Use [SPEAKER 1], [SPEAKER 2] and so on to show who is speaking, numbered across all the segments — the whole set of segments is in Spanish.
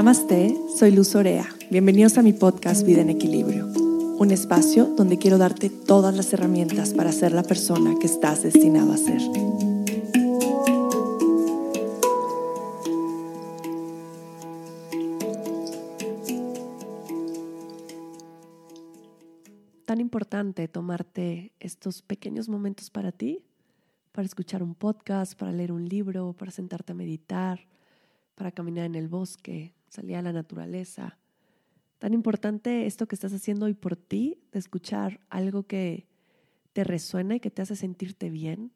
[SPEAKER 1] Namaste, soy Luz Orea. Bienvenidos a mi podcast Vida en Equilibrio, un espacio donde quiero darte todas las herramientas para ser la persona que estás destinado a ser. Tan importante tomarte estos pequeños momentos para ti, para escuchar un podcast, para leer un libro, para sentarte a meditar, para caminar en el bosque, salir a la naturaleza. Tan importante esto que estás haciendo hoy por ti, de escuchar algo que te resuena y que te hace sentirte bien.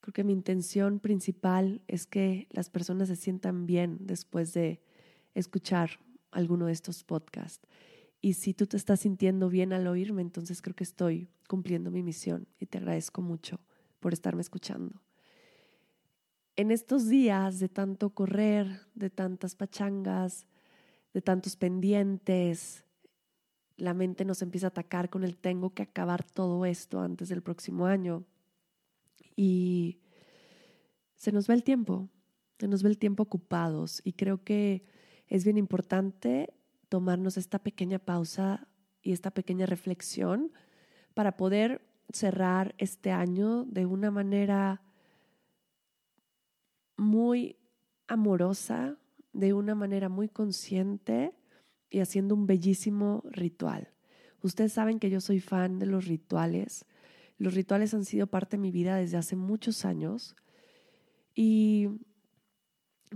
[SPEAKER 1] Creo que mi intención principal es que las personas se sientan bien después de escuchar alguno de estos podcasts. Y si tú te estás sintiendo bien al oírme, entonces creo que estoy cumpliendo mi misión y te agradezco mucho por estarme escuchando en estos días de tanto correr, de tantas pachangas, de tantos pendientes, la mente nos empieza a atacar con el tengo que acabar todo esto antes del próximo año. Y se nos va el tiempo, se nos va el tiempo ocupados y creo que es bien importante tomarnos esta pequeña pausa y esta pequeña reflexión para poder cerrar este año de una manera muy amorosa, de una manera muy consciente y haciendo un bellísimo ritual. Ustedes saben que yo soy fan de los rituales. Los rituales han sido parte de mi vida desde hace muchos años y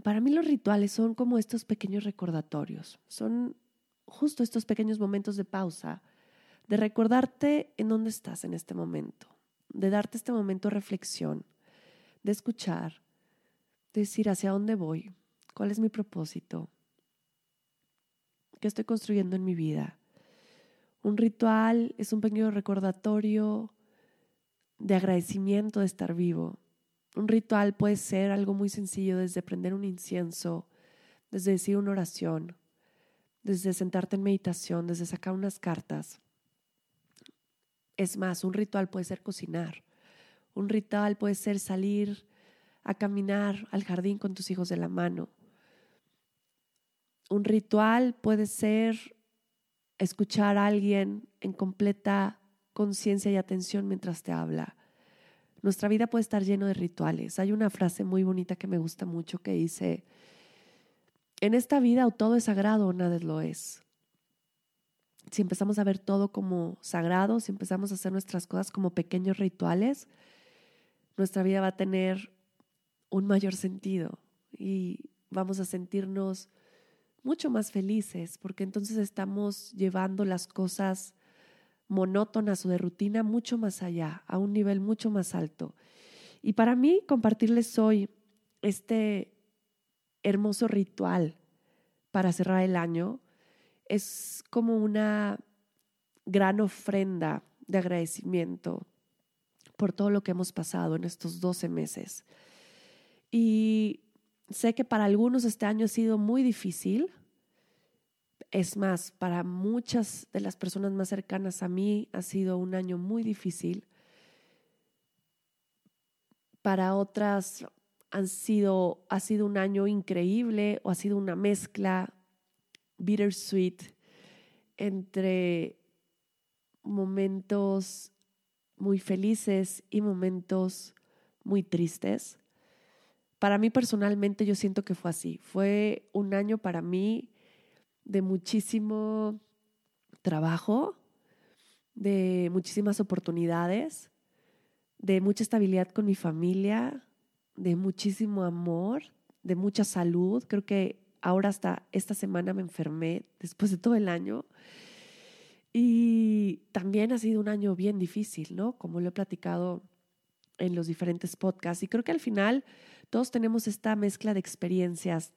[SPEAKER 1] para mí los rituales son como estos pequeños recordatorios, son justo estos pequeños momentos de pausa, de recordarte en dónde estás en este momento, de darte este momento de reflexión, de escuchar, decir hacia dónde voy, cuál es mi propósito, qué estoy construyendo en mi vida. Un ritual es un pequeño recordatorio de agradecimiento de estar vivo. Un ritual puede ser algo muy sencillo, desde prender un incienso, desde decir una oración, desde sentarte en meditación, desde sacar unas cartas. Es más, un ritual puede ser cocinar. Un ritual puede ser salir a caminar al jardín con tus hijos de la mano. Un ritual puede ser escuchar a alguien en completa conciencia y atención mientras te habla. Nuestra vida puede estar lleno de rituales. Hay una frase muy bonita que me gusta mucho que dice, en esta vida o todo es sagrado o nada lo es. Si empezamos a ver todo como sagrado, si empezamos a hacer nuestras cosas como pequeños rituales, nuestra vida va a tener un mayor sentido y vamos a sentirnos mucho más felices porque entonces estamos llevando las cosas monótonas o de rutina mucho más allá, a un nivel mucho más alto. Y para mí compartirles hoy este hermoso ritual para cerrar el año es como una gran ofrenda de agradecimiento por todo lo que hemos pasado en estos 12 meses. Y sé que para algunos este año ha sido muy difícil. Es más, para muchas de las personas más cercanas a mí ha sido un año muy difícil. Para otras han sido, ha sido un año increíble o ha sido una mezcla bittersweet entre momentos muy felices y momentos muy tristes. Para mí personalmente yo siento que fue así. Fue un año para mí de muchísimo trabajo, de muchísimas oportunidades, de mucha estabilidad con mi familia, de muchísimo amor, de mucha salud. Creo que ahora hasta esta semana me enfermé después de todo el año. Y también ha sido un año bien difícil, ¿no? Como lo he platicado en los diferentes podcasts. Y creo que al final todos tenemos esta mezcla de experiencias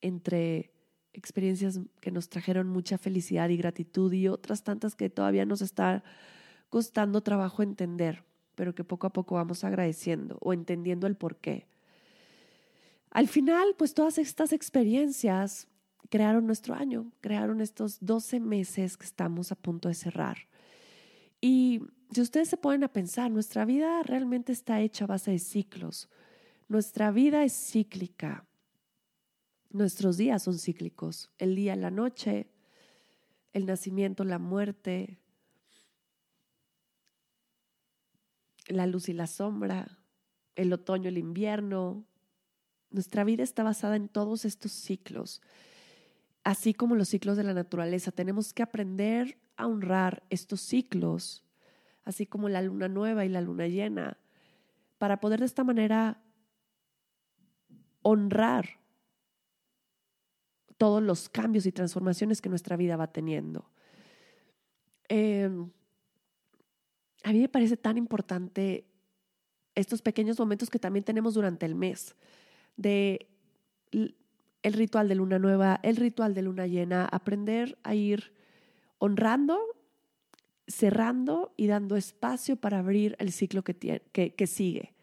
[SPEAKER 1] entre experiencias que nos trajeron mucha felicidad y gratitud y otras tantas que todavía nos está costando trabajo entender, pero que poco a poco vamos agradeciendo o entendiendo el por qué. Al final, pues todas estas experiencias crearon nuestro año, crearon estos 12 meses que estamos a punto de cerrar. Y si ustedes se ponen a pensar, nuestra vida realmente está hecha a base de ciclos. Nuestra vida es cíclica. Nuestros días son cíclicos. El día, la noche, el nacimiento, la muerte, la luz y la sombra, el otoño, el invierno. Nuestra vida está basada en todos estos ciclos, así como los ciclos de la naturaleza. Tenemos que aprender a honrar estos ciclos, así como la luna nueva y la luna llena, para poder de esta manera honrar todos los cambios y transformaciones que nuestra vida va teniendo. Em, a mí me parece tan importante estos pequeños momentos que también tenemos durante el mes, de el ritual de luna nueva, el ritual de luna llena, aprender a ir honrando, cerrando y dando espacio para abrir el ciclo que, que, que sigue.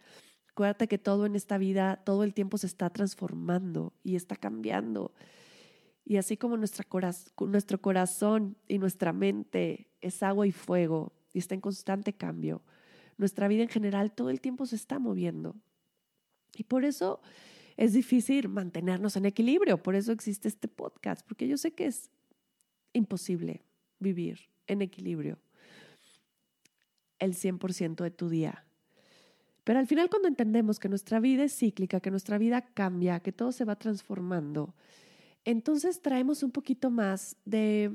[SPEAKER 1] Acuérdate que todo en esta vida, todo el tiempo se está transformando y está cambiando. Y así como nuestro corazón y nuestra mente es agua y fuego y está en constante cambio, nuestra vida en general todo el tiempo se está moviendo. Y por eso es difícil mantenernos en equilibrio, por eso existe este podcast, porque yo sé que es imposible vivir en equilibrio el 100% de tu día. Pero al final cuando entendemos que nuestra vida es cíclica, que nuestra vida cambia, que todo se va transformando, entonces traemos un poquito más de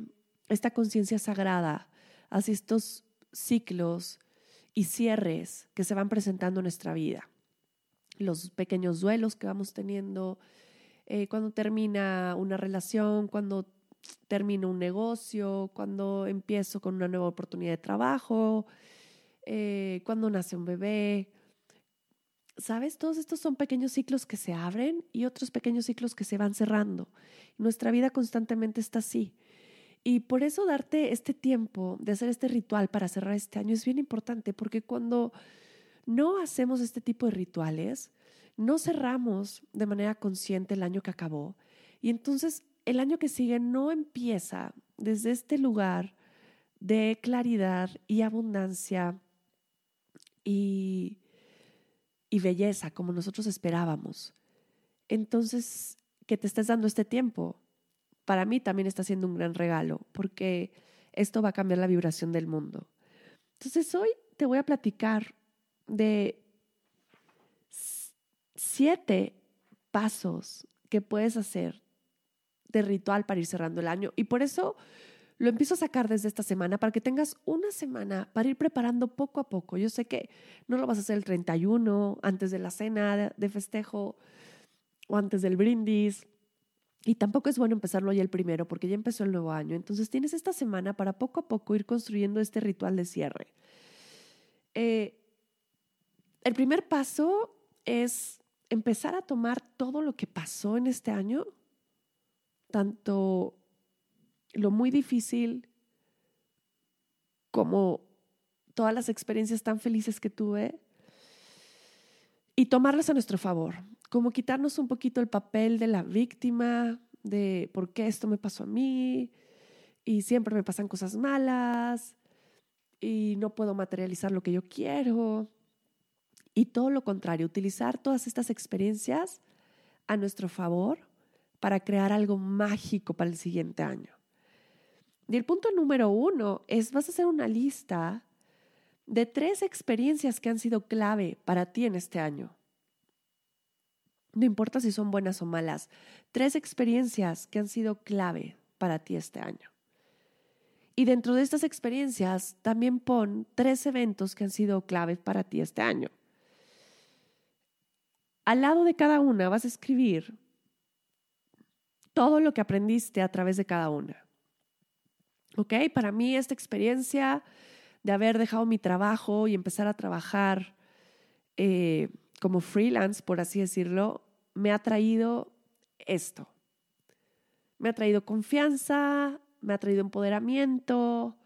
[SPEAKER 1] esta conciencia sagrada hacia estos ciclos y cierres que se van presentando en nuestra vida. Los pequeños duelos que vamos teniendo, eh, cuando termina una relación, cuando termino un negocio, cuando empiezo con una nueva oportunidad de trabajo, eh, cuando nace un bebé. ¿Sabes? Todos estos son pequeños ciclos que se abren y otros pequeños ciclos que se van cerrando. Nuestra vida constantemente está así. Y por eso darte este tiempo de hacer este ritual para cerrar este año es bien importante, porque cuando no hacemos este tipo de rituales, no cerramos de manera consciente el año que acabó. Y entonces el año que sigue no empieza desde este lugar de claridad y abundancia y, belleza como nosotros esperábamos. Entonces, que te estés dando este tiempo para mí también está siendo un gran regalo, porque esto va a cambiar la vibración del mundo. Entonces hoy te voy a platicar de siete pasos que puedes hacer de ritual para ir cerrando el año. Y por eso lo empiezo a sacar desde esta semana para que tengas una semana para ir preparando poco a poco. Yo sé que no lo vas a hacer el 31, antes de la cena de festejo o antes del brindis y tampoco es bueno empezarlo ya el primero porque ya empezó el nuevo año. Entonces tienes esta semana para poco a poco ir construyendo este ritual de cierre. Eh, el primer paso es empezar a tomar todo lo que pasó en este año, tanto lo muy difícil como todas las experiencias tan felices que tuve, y tomarlas a nuestro favor como quitarnos un poquito el papel de la víctima, de por qué esto me pasó a mí y siempre me pasan cosas malas y no puedo materializar lo que yo quiero. Y todo lo contrario, utilizar todas estas experiencias a nuestro favor para crear algo mágico para el siguiente año. Y el punto número uno es, vas a hacer una lista de tres experiencias que han sido clave para ti en este año no importa si son buenas o malas, tres experiencias que han sido clave para ti este año. Y dentro de estas experiencias también pon tres eventos que han sido clave para ti este año. Al lado de cada una vas a escribir todo lo que aprendiste a través de cada una. ¿Ok? Para mí esta experiencia de haber dejado mi trabajo y empezar a trabajar eh, como freelance, por así decirlo, me ha traído esto. Me ha traído confianza, me ha traído empoderamiento,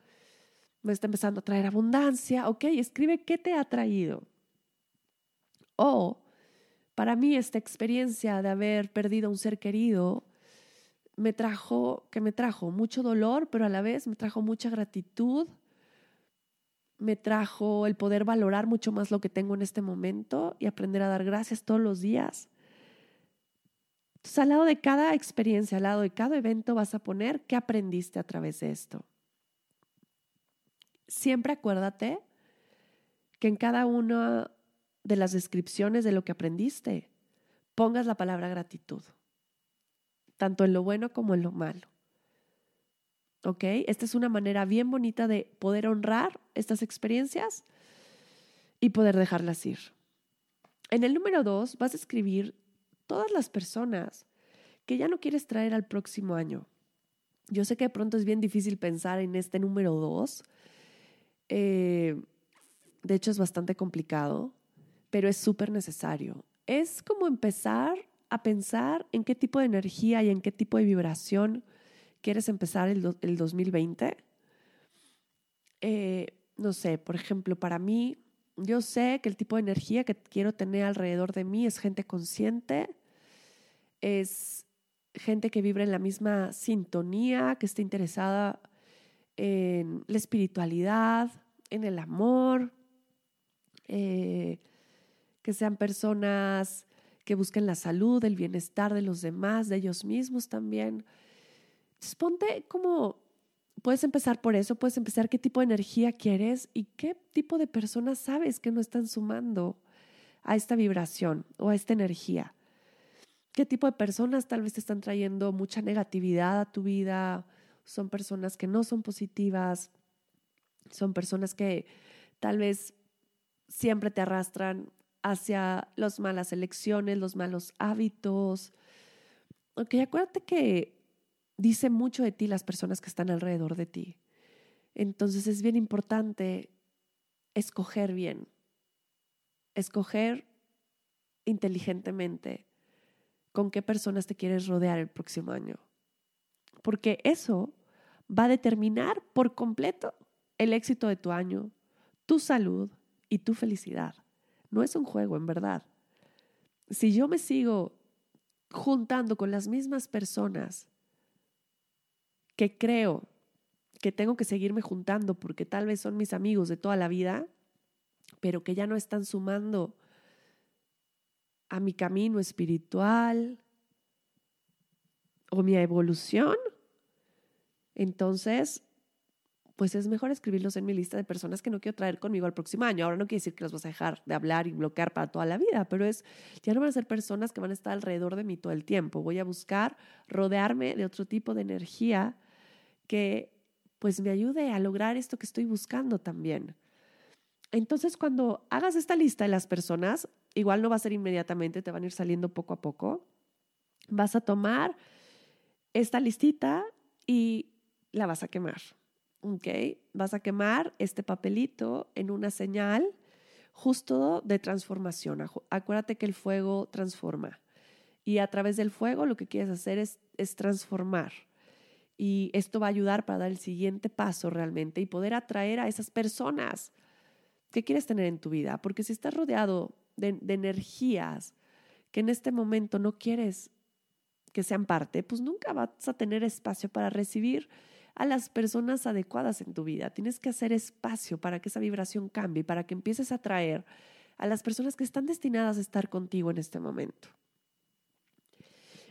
[SPEAKER 1] me está empezando a traer abundancia. Ok, escribe qué te ha traído. O para mí esta experiencia de haber perdido a un ser querido me trajo, que me trajo mucho dolor, pero a la vez me trajo mucha gratitud, me trajo el poder valorar mucho más lo que tengo en este momento y aprender a dar gracias todos los días. Entonces, al lado de cada experiencia, al lado de cada evento, vas a poner qué aprendiste a través de esto. Siempre acuérdate que en cada una de las descripciones de lo que aprendiste pongas la palabra gratitud, tanto en lo bueno como en lo malo. ¿Ok? Esta es una manera bien bonita de poder honrar estas experiencias y poder dejarlas ir. En el número dos vas a escribir todas las personas que ya no quieres traer al próximo año. Yo sé que de pronto es bien difícil pensar en este número dos. Eh, de hecho, es bastante complicado, pero es súper necesario. Es como empezar a pensar en qué tipo de energía y en qué tipo de vibración quieres empezar el, el 2020. Eh, no sé, por ejemplo, para mí, yo sé que el tipo de energía que quiero tener alrededor de mí es gente consciente, es gente que vibra en la misma sintonía, que esté interesada en la espiritualidad, en el amor, eh, que sean personas que busquen la salud, el bienestar de los demás, de ellos mismos también. Ponte como, puedes empezar por eso, puedes empezar qué tipo de energía quieres y qué tipo de personas sabes que no están sumando a esta vibración o a esta energía. ¿Qué tipo de personas tal vez te están trayendo mucha negatividad a tu vida? Son personas que no son positivas, son personas que tal vez siempre te arrastran hacia las malas elecciones, los malos hábitos. Ok, acuérdate que dice mucho de ti las personas que están alrededor de ti. Entonces es bien importante escoger bien, escoger inteligentemente con qué personas te quieres rodear el próximo año. Porque eso va a determinar por completo el éxito de tu año, tu salud, y tu felicidad. No es un juego, en verdad. Si yo me sigo juntando con las mismas personas que creo que tengo que seguirme juntando porque tal vez son mis amigos de toda la vida, pero que ya no están sumando a mi camino espiritual o mi evolución, entonces pues es mejor escribirlos en mi lista de personas que no quiero traer conmigo al próximo año. Ahora no quiere decir que los vas a dejar de hablar y bloquear para toda la vida, pero es, ya no van a ser personas que van a estar alrededor de mí todo el tiempo. Voy a buscar rodearme de otro tipo de energía que pues me ayude a lograr esto que estoy buscando también. Entonces, cuando hagas esta lista de las personas, igual no va a ser inmediatamente, te van a ir saliendo poco a poco. Vas a tomar esta listita y la vas a quemar ¿ok? Vas a quemar este papelito en una señal justo de transformación. Acuérdate que el fuego transforma. Y a través del fuego lo que quieres hacer es, transformar. Y esto va a ayudar para dar el siguiente paso realmente y poder atraer a esas personas que quieres tener en tu vida. Porque si estás rodeado de, de energías que en este momento no quieres que sean parte, pues nunca vas a tener espacio para recibir a las personas adecuadas en tu vida. Tienes que hacer espacio para que esa vibración cambie, para que empieces a atraer a las personas que están destinadas a estar contigo en este momento.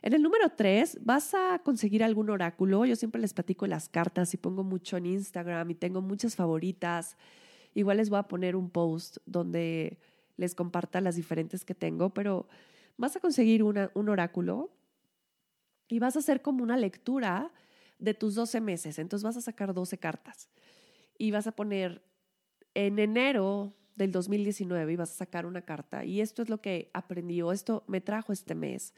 [SPEAKER 1] En el número tres, vas a conseguir algún oráculo. Yo siempre les platico las cartas y pongo mucho en Instagram y tengo muchas favoritas. Igual les voy a poner un post donde les comparta las diferentes que tengo, pero vas a conseguir un oráculo y vas a hacer como una lectura de tus 12 meses. Entonces vas a sacar 12 cartas y vas a poner en enero del 2019 y vas a sacar una carta. Y esto es lo que aprendí o esto me trajo este mes.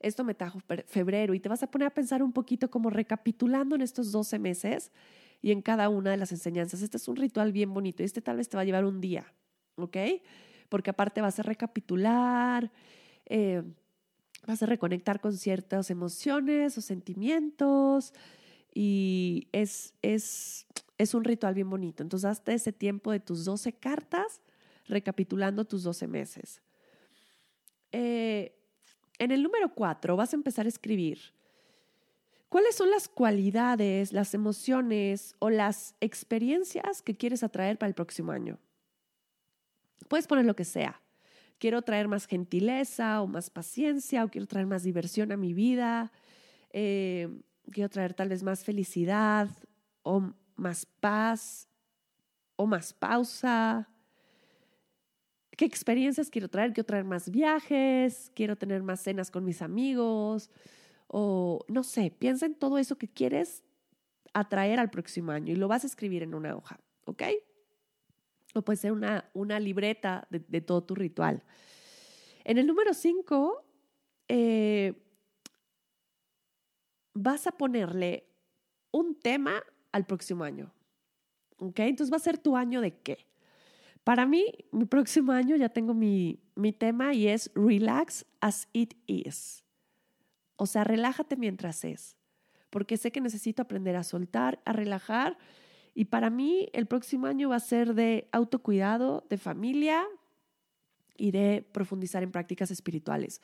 [SPEAKER 1] Esto me trajo febrero y te vas a poner a pensar un poquito como recapitulando en estos 12 meses y en cada una de las enseñanzas. Este es un ritual bien bonito y este tal vez te va a llevar un día, ¿ok? Porque aparte vas a recapitular, eh, vas a reconectar con ciertas emociones o sentimientos, y es, es, es un ritual bien bonito. Entonces, hasta ese tiempo de tus 12 cartas, recapitulando tus 12 meses. Eh, en el número 4 vas a empezar a escribir cuáles son las cualidades, las emociones o las experiencias que quieres atraer para el próximo año. Puedes poner lo que sea. quiero traer más gentileza o más paciencia o quiero traer más diversión a mi vida, eh, quiero traer tal vez más felicidad o más paz o más pausa. ¿Qué experiencias quiero traer? Quiero traer más viajes, quiero tener más cenas con mis amigos o no sé, piensa en todo eso que quieres atraer al próximo año y lo vas a escribir en una hoja, ¿ok? O puede ser una, una libreta de, todo tu ritual. En el número 5, eh, vas a ponerle un tema al próximo año. ¿Ok? Entonces va a ser tu año de qué. Para mí, mi próximo año ya tengo mi, mi tema y es Relax as it is. O sea, relájate mientras es. Porque sé que necesito aprender a soltar, a relajar y para mí el próximo año va a ser de autocuidado, de familia y de profundizar en prácticas espirituales.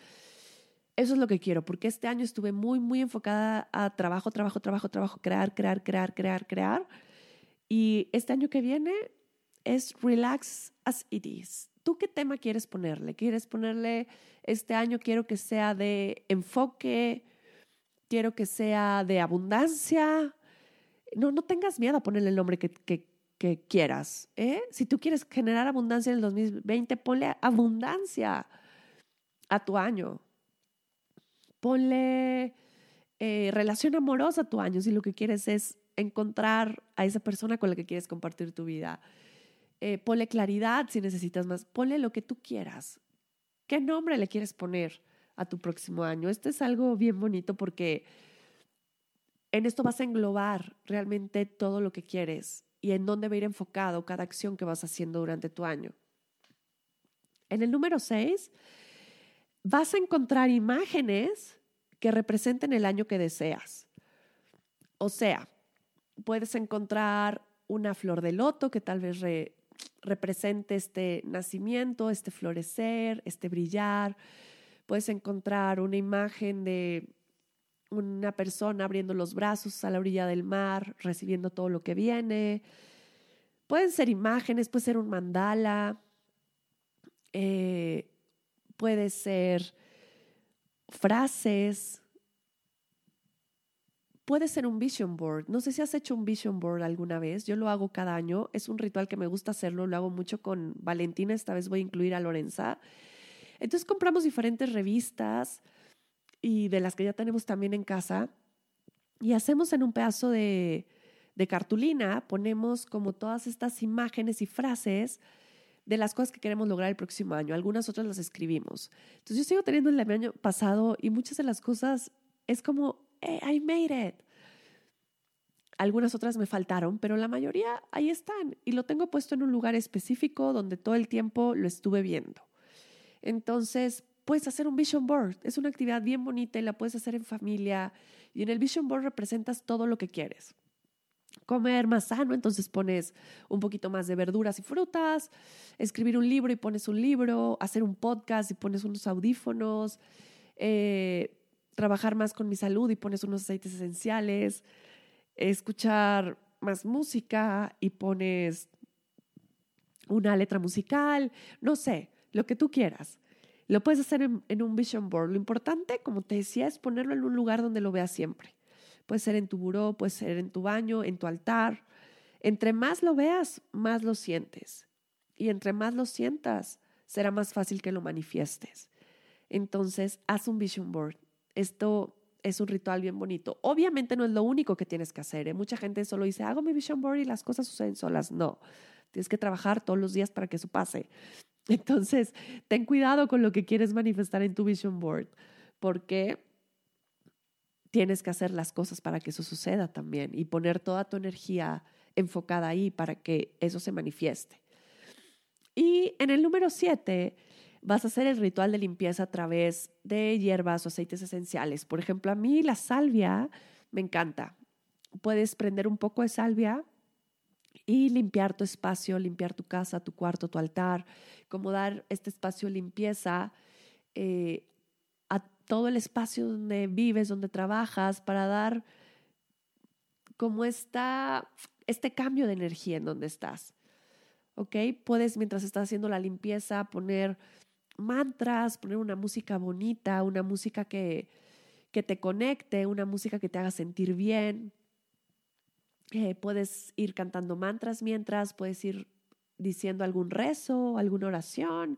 [SPEAKER 1] Eso es lo que quiero, porque este año estuve muy, muy enfocada a trabajo, trabajo, trabajo, trabajo, crear, crear, crear, crear, crear. Y este año que viene es relax as it is. ¿Tú qué tema quieres ponerle? ¿Quieres ponerle este año quiero que sea de enfoque? ¿Quiero que sea de abundancia? no, no tengas miedo a ponerle el nombre que, quieras. ¿eh? Si tú quieres generar abundancia en el 2020, ponle abundancia a tu año. Ponle eh, relación amorosa a tu año si lo que quieres es encontrar a esa persona con la que quieres compartir tu vida. Eh, ponle claridad si necesitas más. Ponle lo que tú quieras. ¿Qué nombre le quieres poner a tu próximo año? Esto es algo bien bonito porque en esto vas a englobar realmente todo lo que quieres y en dónde va a ir enfocado cada acción que vas haciendo durante tu año. En el número 6, vas a encontrar imágenes que representen el año que deseas. O sea, puedes encontrar una flor de loto que tal vez represente este nacimiento, este florecer, este brillar. Puedes encontrar una imagen de una persona abriendo los brazos a la orilla del mar, recibiendo todo lo que viene. Pueden ser imágenes, puede ser un mandala, eh, puede ser frases, puede ser un vision board. No sé si has hecho un vision board alguna vez, yo lo hago cada año, es un ritual que me gusta hacerlo, lo hago mucho con Valentina, esta vez voy a incluir a Lorenza. Entonces compramos diferentes revistas, y de las que ya tenemos también en casa. Y hacemos en un pedazo de, de cartulina, ponemos como todas estas imágenes y frases de las cosas que queremos lograr el próximo año. Algunas otras las escribimos. Entonces yo sigo teniendo el año pasado y muchas de las cosas es como, hey, I made it. Algunas otras me faltaron, pero la mayoría ahí están y lo tengo puesto en un lugar específico donde todo el tiempo lo estuve viendo. Entonces, puedes hacer un vision board. Es una actividad bien bonita y la puedes hacer en familia. Y en el vision board representas todo lo que quieres. Comer más sano, entonces pones un poquito más de verduras y frutas, escribir un libro y pones un libro, hacer un podcast y pones unos audífonos, eh, trabajar más con mi salud y pones unos aceites esenciales, escuchar más música y pones una letra musical, no sé, lo que tú quieras. Lo puedes hacer en, un vision board. Lo importante, como te decía, es ponerlo en un lugar donde lo veas siempre. Puede ser en tu buró, puede ser en tu baño, en tu altar. Entre más lo veas, más lo sientes. Y entre más lo sientas, será más fácil que lo manifiestes. Entonces, haz un vision board. Esto es un ritual bien bonito. Obviamente no es lo único que tienes que hacer. ¿eh? Mucha gente solo dice, hago mi vision board y las cosas suceden solas. No, tienes que trabajar todos los días para que eso pase. Entonces, ten cuidado con lo que quieres manifestar en tu vision board, porque tienes que hacer las cosas para que eso suceda también y poner toda tu energía enfocada ahí para que eso se manifieste. Y en el número siete, vas a hacer el ritual de limpieza a través de hierbas o aceites esenciales. Por ejemplo, a mí la salvia me encanta. Puedes prender un poco de salvia y limpiar tu espacio, limpiar tu casa, tu cuarto, tu altar, como dar este espacio limpieza eh, todo el espacio donde vives, donde trabajas, para dar como esta, este cambio de energía en donde estás. ¿Ok? Puedes, mientras estás haciendo la limpieza, poner mantras, poner una música bonita, una música que, que te conecte, una música que te haga sentir bien. Eh, puedes ir cantando mantras mientras, puedes ir diciendo algún rezo, alguna oración.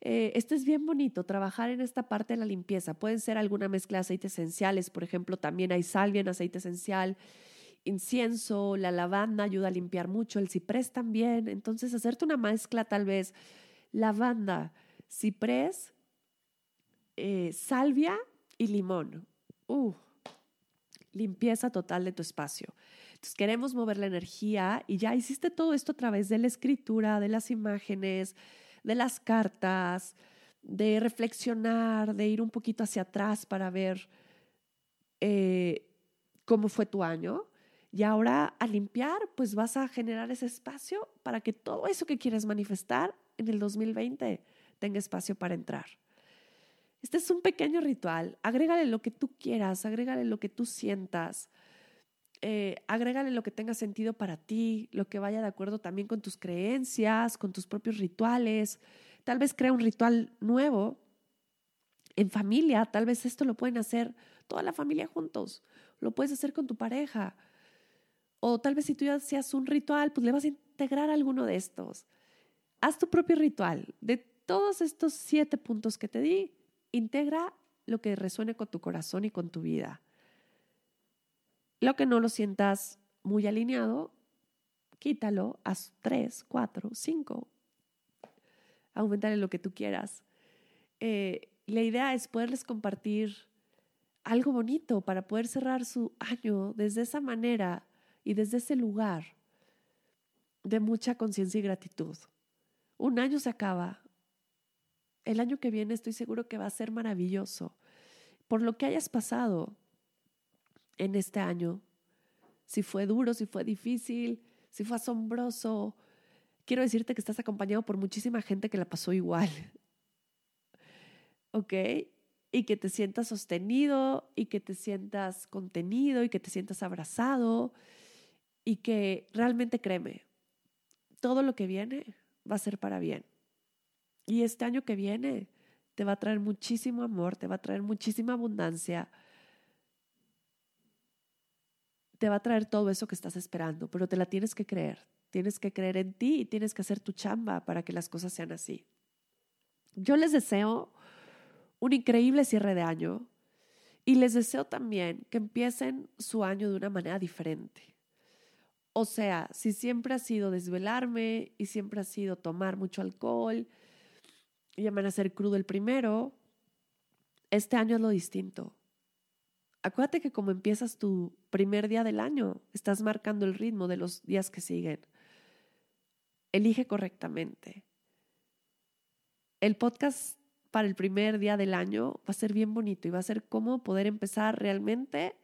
[SPEAKER 1] Eh, esto es bien bonito, trabajar en esta parte de la limpieza. Pueden ser alguna mezcla de aceites esenciales, por ejemplo, también hay salvia en aceite esencial, incienso, la lavanda ayuda a limpiar mucho, el ciprés también. Entonces, hacerte una mezcla tal vez lavanda, ciprés, eh, salvia y limón. Uh, limpieza total de tu espacio. Entonces queremos mover la energía y ya hiciste todo esto a través de la escritura, de las imágenes, de las cartas, de reflexionar, de ir un poquito hacia atrás para ver eh, cómo fue tu año. Y ahora a limpiar, pues vas a generar ese espacio para que todo eso que quieres manifestar en el 2020 tenga espacio para entrar. Este es un pequeño ritual. Agrégale lo que tú quieras, agrégale lo que tú sientas, eh, agrégale lo que tenga sentido para ti, lo que vaya de acuerdo también con tus creencias, con tus propios rituales. Tal vez crea un ritual nuevo en familia, tal vez esto lo pueden hacer toda la familia juntos, lo puedes hacer con tu pareja. O tal vez si tú ya hacías un ritual, pues le vas a integrar alguno de estos. Haz tu propio ritual. De todos estos siete puntos que te di, integra lo que resuene con tu corazón y con tu vida. Lo que no lo sientas muy alineado, quítalo, haz tres, cuatro, cinco. Aumentale lo que tú quieras. Eh, la idea es poderles compartir algo bonito para poder cerrar su año desde esa manera y desde ese lugar de mucha conciencia y gratitud. Un año se acaba. El año que viene estoy seguro que va a ser maravilloso. Por lo que hayas pasado en este año, si fue duro, si fue difícil, si fue asombroso, quiero decirte que estás acompañado por muchísima gente que la pasó igual. ¿Ok? Y que te sientas sostenido y que te sientas contenido y que te sientas abrazado y que realmente créeme, todo lo que viene va a ser para bien. Y este año que viene te va a traer muchísimo amor, te va a traer muchísima abundancia, te va a traer todo eso que estás esperando, pero te la tienes que creer. Tienes que creer en ti y tienes que hacer tu chamba para que las cosas sean así. Yo les deseo un increíble cierre de año y les deseo también que empiecen su año de una manera diferente. O sea, si siempre ha sido desvelarme y siempre ha sido tomar mucho alcohol y hacer crudo el primero, este año es lo distinto. Acuérdate que como empiezas tu primer día del año, estás marcando el ritmo de los días que siguen. Elige correctamente. El podcast para el primer día del año va a ser bien bonito y va a ser cómo poder empezar realmente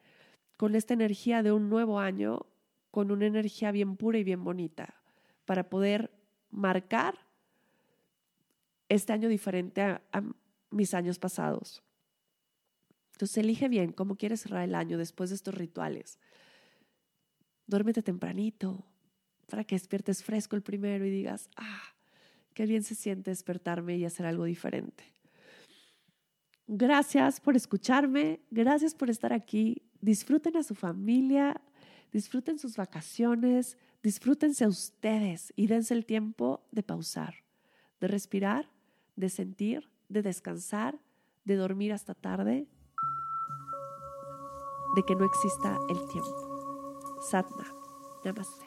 [SPEAKER 1] con esta energía de un nuevo año con una energía bien pura y bien bonita para poder marcar este año diferente a, mis años pasados. Entonces elige bien cómo quieres cerrar el año después de estos rituales. Duérmete tempranito para que despiertes fresco el primero y digas, ah, qué bien se siente despertarme y hacer algo diferente. Gracias por escucharme, gracias por estar aquí. Disfruten a su familia, Disfruten sus vacaciones, disfrútense a ustedes y dense el tiempo de pausar, de respirar, de sentir, de descansar, de dormir hasta tarde, de que no exista el tiempo. Satna. Namaste.